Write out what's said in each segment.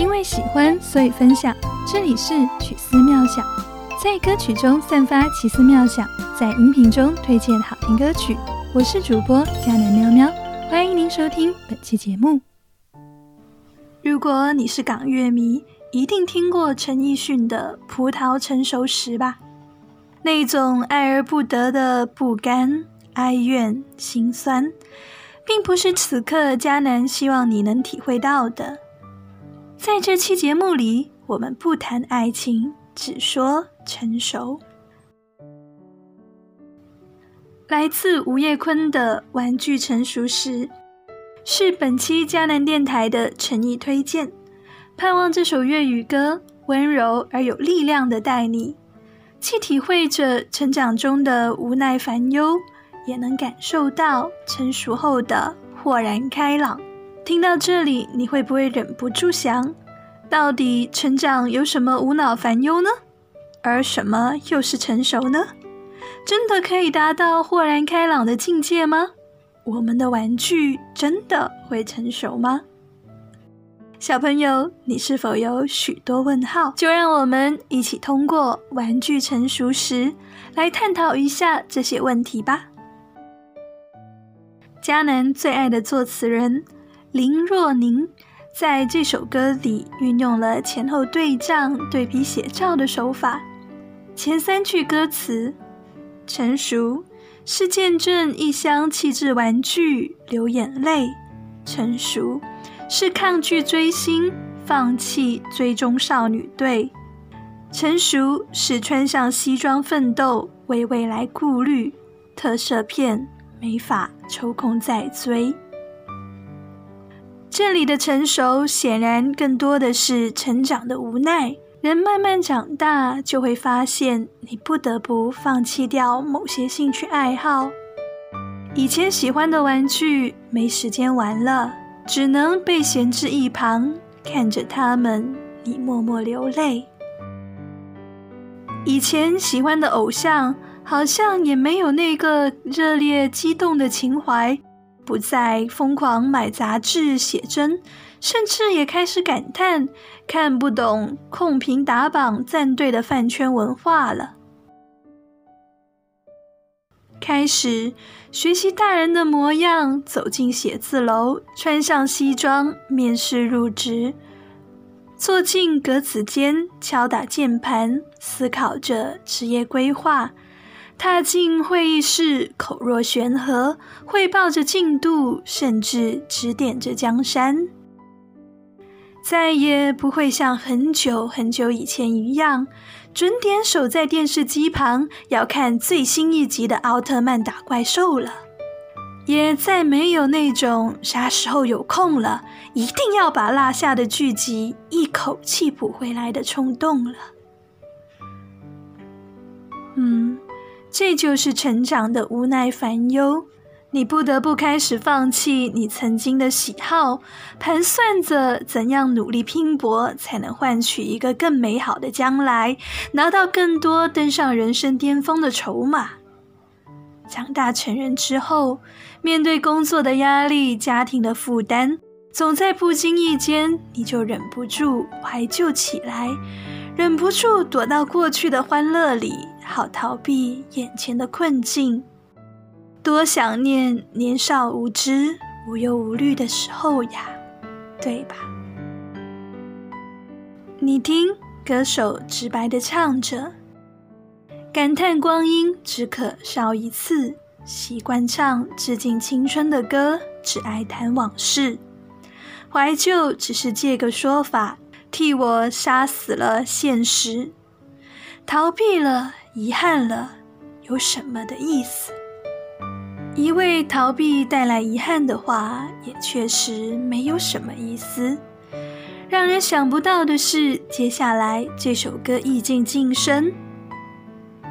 因为喜欢，所以分享。这里是曲思妙想，在歌曲中散发奇思妙想，在音频中推荐好听歌曲。我是主播佳南喵喵，欢迎您收听本期节目。如果你是港乐迷，一定听过陈奕迅的《葡萄成熟时》吧？那种爱而不得的不甘、哀怨、心酸，并不是此刻佳南希望你能体会到的。在这期节目里，我们不谈爱情，只说成熟。来自吴业坤的《玩具成熟时》，是本期迦南电台的诚意推荐。盼望这首粤语歌温柔而有力量的带你，既体会着成长中的无奈烦忧，也能感受到成熟后的豁然开朗。听到这里，你会不会忍不住想：到底成长有什么无脑烦忧呢？而什么又是成熟呢？真的可以达到豁然开朗的境界吗？我们的玩具真的会成熟吗？小朋友，你是否有许多问号？就让我们一起通过《玩具成熟时》来探讨一下这些问题吧。迦南最爱的作词人。林若宁在这首歌里运用了前后对仗、对比写照的手法。前三句歌词：“成熟是见证一厢气质玩具流眼泪，成熟是抗拒追星、放弃追踪少女队，成熟是穿上西装奋斗，为未来顾虑，特色片没法抽空再追。”这里的成熟，显然更多的是成长的无奈。人慢慢长大，就会发现你不得不放弃掉某些兴趣爱好。以前喜欢的玩具没时间玩了，只能被闲置一旁，看着他们，你默默流泪。以前喜欢的偶像，好像也没有那个热烈激动的情怀。不再疯狂买杂志写真，甚至也开始感叹看不懂控评打榜站队的饭圈文化了。开始学习大人的模样，走进写字楼，穿上西装面试入职，坐进格子间，敲打键盘，思考着职业规划。踏进会议室，口若悬河，汇报着进度，甚至指点着江山。再也不会像很久很久以前一样，准点守在电视机旁，要看最新一集的奥特曼打怪兽了。也再没有那种啥时候有空了，一定要把落下的剧集一口气补回来的冲动了。嗯。这就是成长的无奈烦忧，你不得不开始放弃你曾经的喜好，盘算着怎样努力拼搏才能换取一个更美好的将来，拿到更多登上人生巅峰的筹码。长大成人之后，面对工作的压力、家庭的负担，总在不经意间你就忍不住怀旧起来，忍不住躲到过去的欢乐里。好逃避眼前的困境，多想念年少无知、无忧无虑的时候呀，对吧？你听，歌手直白的唱着，感叹光阴只可笑一次，习惯唱致敬青春的歌，只爱谈往事，怀旧只是借个说法，替我杀死了现实，逃避了。遗憾了，有什么的意思？一味逃避带来遗憾的话，也确实没有什么意思。让人想不到的是，接下来这首歌意境晋升。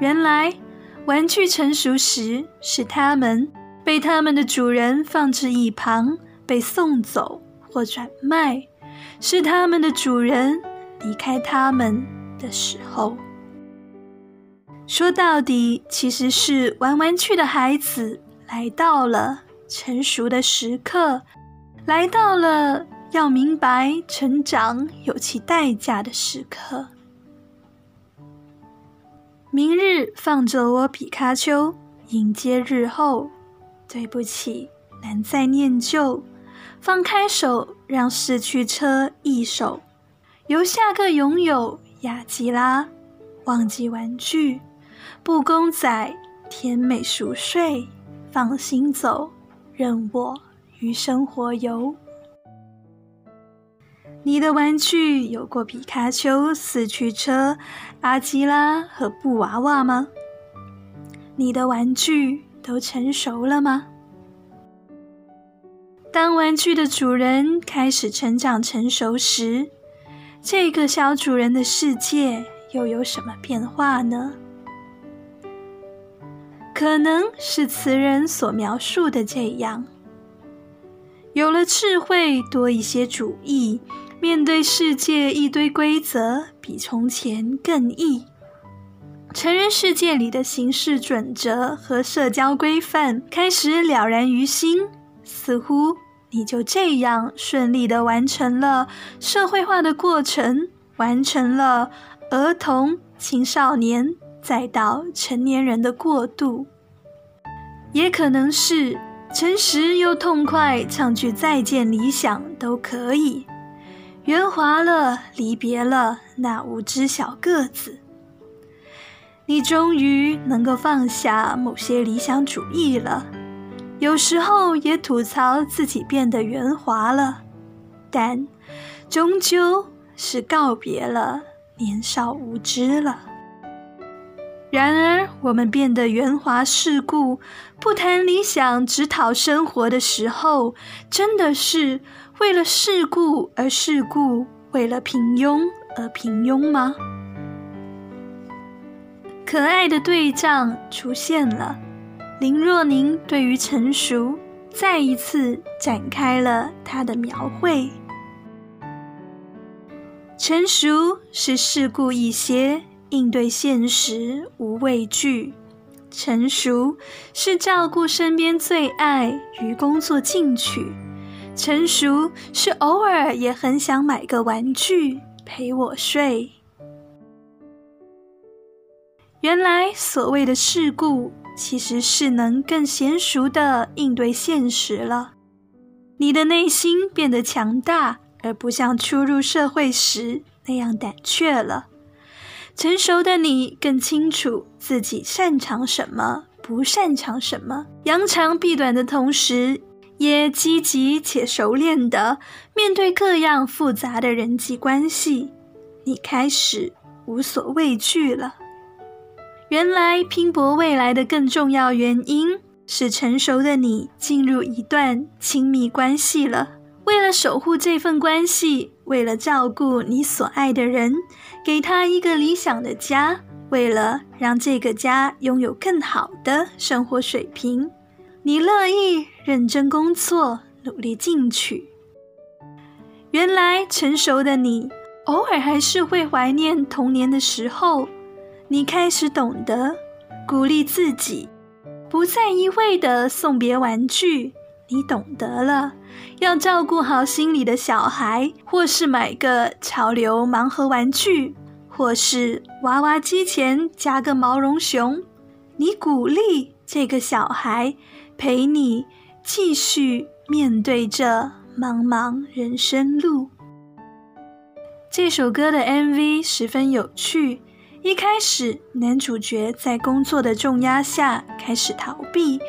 原来，玩具成熟时，是他们被他们的主人放置一旁，被送走或转卖，是他们的主人离开他们的时候。说到底，其实是玩玩具的孩子来到了成熟的时刻，来到了要明白成长有其代价的时刻。明日放着我皮卡丘，迎接日后。对不起，难再念旧。放开手，让逝去车一手，由下个拥有雅吉拉。忘记玩具，布公仔，甜美熟睡，放心走，任我与生活游。你的玩具有过皮卡丘、四驱车、阿基拉和布娃娃吗？你的玩具都成熟了吗？当玩具的主人开始成长成熟时，这个小主人的世界又有什么变化呢？可能是词人所描述的这样：有了智慧，多一些主意。面对世界一堆规则，比从前更易。成人世界里的行事准则和社交规范开始了然于心，似乎你就这样顺利的完成了社会化的过程，完成了儿童、青少年再到成年人的过渡。也可能是诚实又痛快，唱句再见理想都可以。圆滑了，离别了那五只小个子。你终于能够放下某些理想主义了，有时候也吐槽自己变得圆滑了，但终究是告别了年少无知了。然而，我们变得圆滑世故，不谈理想，只讨生活的时候，真的是。为了世故而世故，为了平庸而平庸吗？可爱的对仗出现了，林若宁对于成熟再一次展开了她的描绘。成熟是世故一些，应对现实无畏惧；成熟是照顾身边最爱与工作进取。成熟是偶尔也很想买个玩具陪我睡。原来所谓的世故，其实是能更娴熟的应对现实了。你的内心变得强大，而不像初入社会时那样胆怯了。成熟的你更清楚自己擅长什么，不擅长什么，扬长避短的同时。也积极且熟练的面对各样复杂的人际关系，你开始无所畏惧了。原来拼搏未来的更重要原因是成熟的你进入一段亲密关系了。为了守护这份关系，为了照顾你所爱的人，给他一个理想的家，为了让这个家拥有更好的生活水平。你乐意认真工作，努力进取。原来成熟的你，偶尔还是会怀念童年的时候。你开始懂得鼓励自己，不再一味的送别玩具。你懂得了要照顾好心里的小孩，或是买个潮流盲盒玩具，或是娃娃机前加个毛绒熊。你鼓励这个小孩。陪你继续面对这茫茫人生路。这首歌的 MV 十分有趣。一开始，男主角在工作的重压下开始逃避，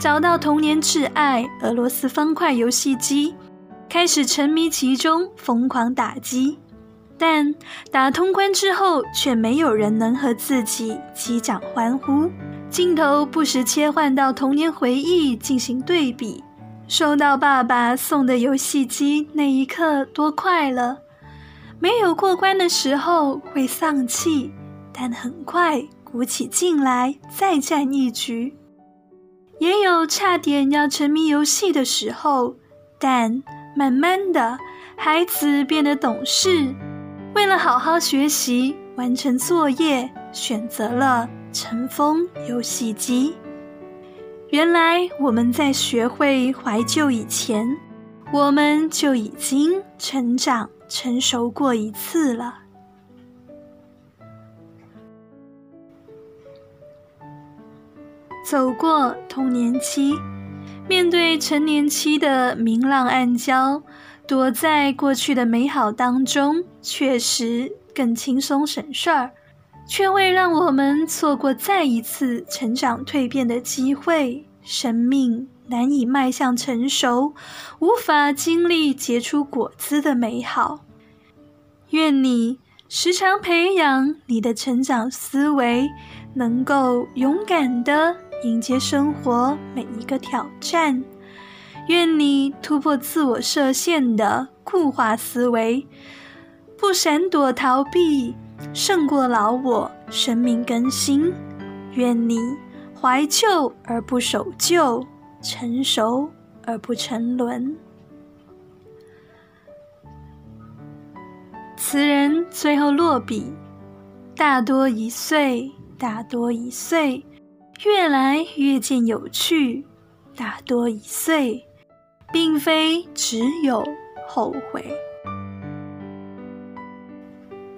找到童年挚爱俄罗斯方块游戏机，开始沉迷其中，疯狂打击。但打通关之后，却没有人能和自己击掌欢呼。镜头不时切换到童年回忆进行对比，收到爸爸送的游戏机那一刻多快乐，没有过关的时候会丧气，但很快鼓起劲来再战一局；也有差点要沉迷游戏的时候，但慢慢的孩子变得懂事，为了好好学习完成作业，选择了。尘封游戏机。原来我们在学会怀旧以前，我们就已经成长成熟过一次了。走过童年期，面对成年期的明浪暗礁，躲在过去的美好当中，确实更轻松省事儿。却会让我们错过再一次成长蜕变的机会，生命难以迈向成熟，无法经历结出果子的美好。愿你时常培养你的成长思维，能够勇敢的迎接生活每一个挑战。愿你突破自我设限的固化思维，不闪躲逃避。胜过老我，生命更新。愿你怀旧而不守旧，成熟而不沉沦。词人最后落笔：大多一岁，大多一岁，越来越见有趣。大多一岁，并非只有后悔。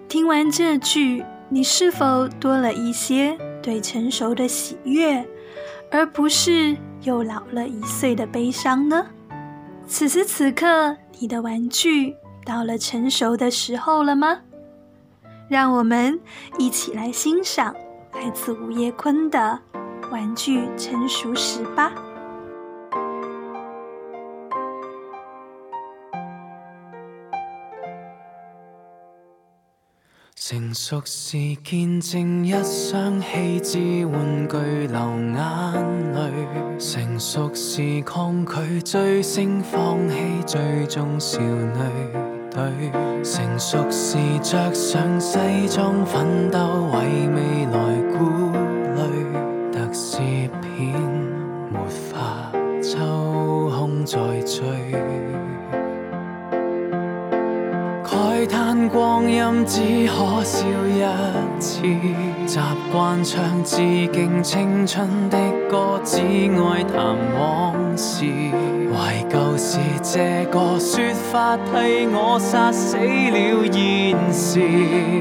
听完这句，你是否多了一些对成熟的喜悦，而不是又老了一岁的悲伤呢？此时此刻，你的玩具到了成熟的时候了吗？让我们一起来欣赏来自吴业坤的《玩具成熟时》吧。成熟是见证一双弃置玩具流眼泪，成熟是抗拒追星放弃最终少女队，成熟是着上西装奋斗为未来鼓抽空再追。慨叹光阴只可笑一次，习惯唱致敬青春的歌，只爱谈往事。怀旧是这个说法，替我杀死了现时。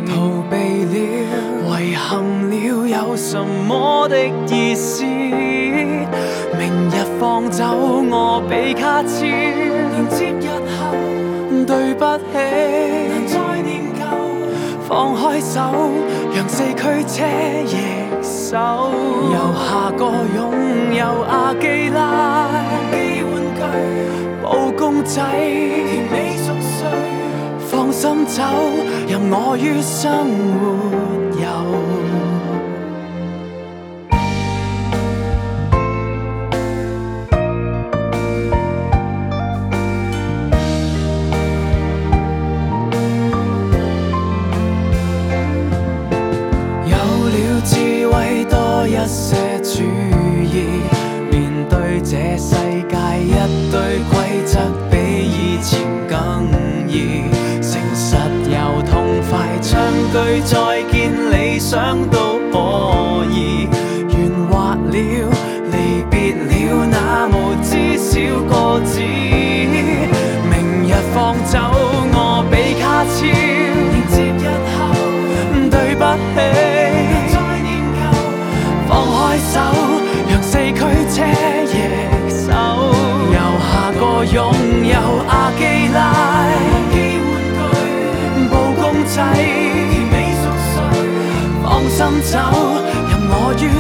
逃避了，遗憾了，有什么的意思？明日放走我，比卡超，连接日后。对不起，难再念旧。放开手，让四驱车易手。由下个拥有阿基拉，玩具，布公仔，甜美熟睡。放心走，任我于生活句再，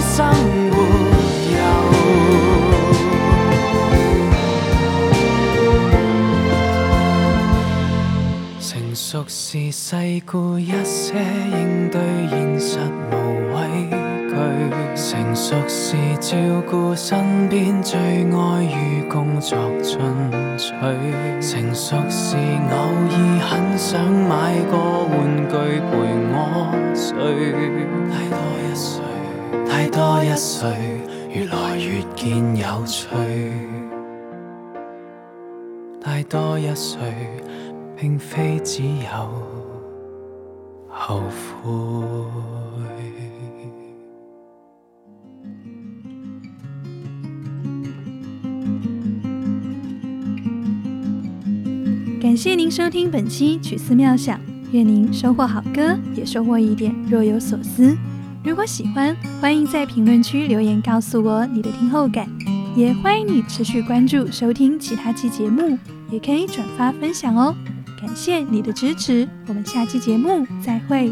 生活游。成熟是细顾一些，应对现实无畏惧。成熟是照顾身边最爱与工作进取。成熟是偶尔很想买个玩具陪我睡。太多一岁，太多一岁，越来越见有趣。大多一岁，并非只有后悔。感谢您收听本期曲思妙想，愿您收获好歌，也收获一点若有所思。如果喜欢，欢迎在评论区留言告诉我你的听后感，也欢迎你持续关注收听其他期节目，也可以转发分享哦。感谢你的支持，我们下期节目再会。